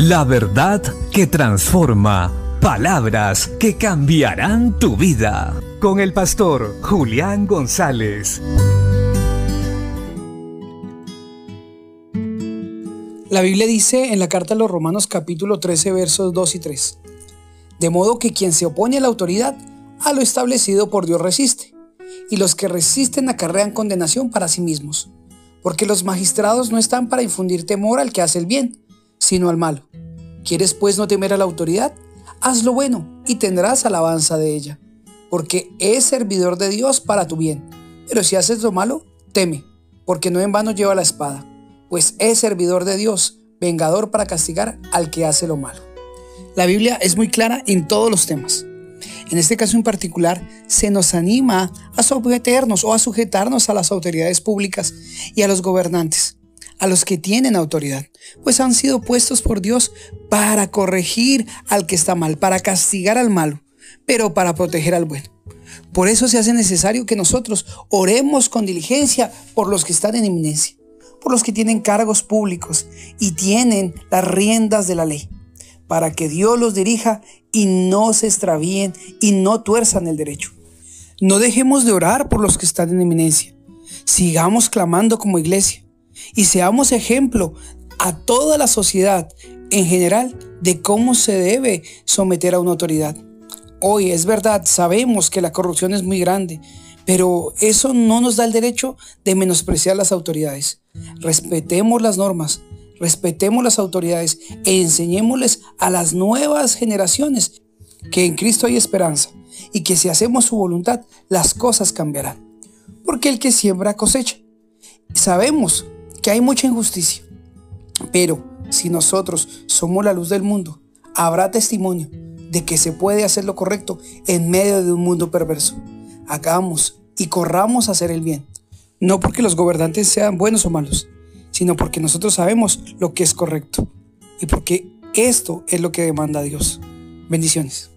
La verdad que transforma. Palabras que cambiarán tu vida. Con el pastor Julián González. La Biblia dice en la carta a los Romanos capítulo 13 versos 2 y 3. De modo que quien se opone a la autoridad, a lo establecido por Dios resiste, y los que resisten acarrean condenación para sí mismos, porque los magistrados no están para infundir temor al que hace el bien, sino al malo. ¿Quieres pues no temer a la autoridad? Haz lo bueno y tendrás alabanza de ella, porque es servidor de Dios para tu bien. Pero si haces lo malo, teme, porque no en vano lleva la espada, pues es servidor de Dios, vengador para castigar al que hace lo malo. La Biblia es muy clara en todos los temas. En este caso en particular, se nos anima a someternos o a sujetarnos a las autoridades públicas y a los gobernantes a los que tienen autoridad, pues han sido puestos por Dios para corregir al que está mal, para castigar al malo, pero para proteger al bueno. Por eso se hace necesario que nosotros oremos con diligencia por los que están en eminencia, por los que tienen cargos públicos y tienen las riendas de la ley, para que Dios los dirija y no se extravíen y no tuerzan el derecho. No dejemos de orar por los que están en eminencia. Sigamos clamando como iglesia y seamos ejemplo a toda la sociedad en general de cómo se debe someter a una autoridad. Hoy es verdad, sabemos que la corrupción es muy grande, pero eso no nos da el derecho de menospreciar las autoridades. Respetemos las normas, respetemos las autoridades e enseñémosles a las nuevas generaciones que en Cristo hay esperanza y que si hacemos su voluntad, las cosas cambiarán. Porque el que siembra cosecha. Sabemos que hay mucha injusticia. Pero si nosotros somos la luz del mundo, habrá testimonio de que se puede hacer lo correcto en medio de un mundo perverso. Hagamos y corramos a hacer el bien. No porque los gobernantes sean buenos o malos, sino porque nosotros sabemos lo que es correcto y porque esto es lo que demanda Dios. Bendiciones.